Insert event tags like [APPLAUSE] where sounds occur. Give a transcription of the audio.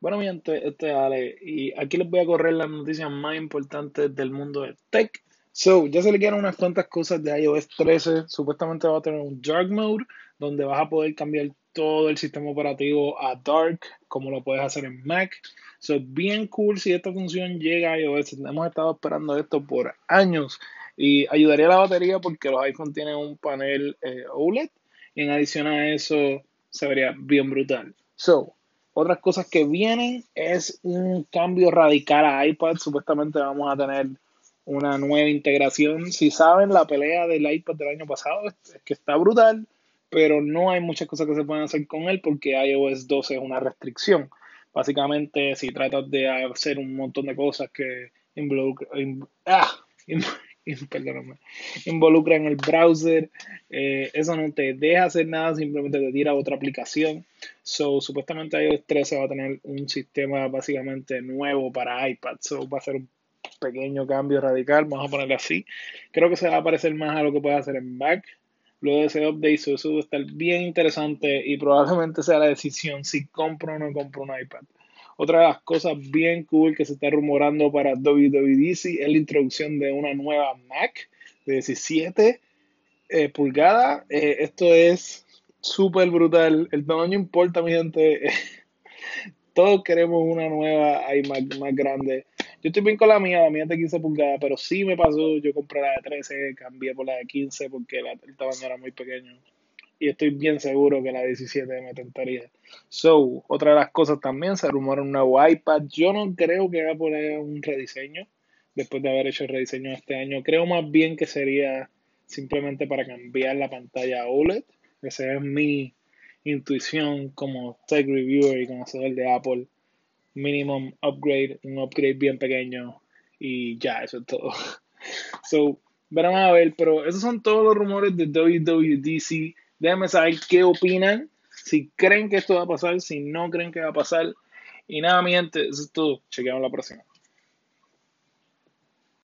Bueno, mi gente, este es Ale y aquí les voy a correr las noticias más importantes del mundo de tech. So, ya se le quedan unas cuantas cosas de iOS 13. Supuestamente va a tener un Dark Mode donde vas a poder cambiar todo el sistema operativo a Dark, como lo puedes hacer en Mac. So, bien cool si esta función llega a iOS. Hemos estado esperando esto por años y ayudaría a la batería porque los iPhones tienen un panel eh, OLED y en adición a eso se vería bien brutal. So, otras cosas que vienen es un cambio radical a iPad. Supuestamente vamos a tener una nueva integración. Si saben, la pelea del iPad del año pasado es que está brutal, pero no hay muchas cosas que se pueden hacer con él porque iOS 12 es una restricción. Básicamente, si tratas de hacer un montón de cosas que involucran, ah, [LAUGHS] perdóname, involucra en el browser. Eh, eso no te deja hacer nada, simplemente te tira a otra aplicación. So, supuestamente iOS 13 va a tener un sistema básicamente nuevo para iPad. So, va a ser un pequeño cambio radical, vamos a ponerle así. Creo que se va a parecer más a lo que puede hacer en Mac. Luego de ese update, eso va a estar bien interesante y probablemente sea la decisión si compro o no compro un iPad. Otra de las cosas bien cool que se está rumorando para WWDC es la introducción de una nueva Mac de 17 eh, pulgadas. Eh, esto es súper brutal. El tamaño importa, mi gente. [LAUGHS] Todos queremos una nueva iMac más grande. Yo estoy bien con la mía, la mía es de 15 pulgadas, pero sí me pasó, yo compré la de 13, cambié por la de 15 porque el tamaño era muy pequeño y estoy bien seguro que la 17 me tentaría. So, otra de las cosas también, se rumora un nuevo iPad. Yo no creo que va a poner un rediseño después de haber hecho el rediseño este año. Creo más bien que sería simplemente para cambiar la pantalla a OLED. Esa es mi intuición como tech reviewer y conocedor de Apple. Minimum upgrade, un upgrade bien pequeño y ya, eso es todo. [LAUGHS] So, verán a ver, pero esos son todos los rumores de WWDC Déjenme saber qué opinan, si creen que esto va a pasar, si no creen que va a pasar. Y nada, mi gente, eso es todo. Chequeamos la próxima.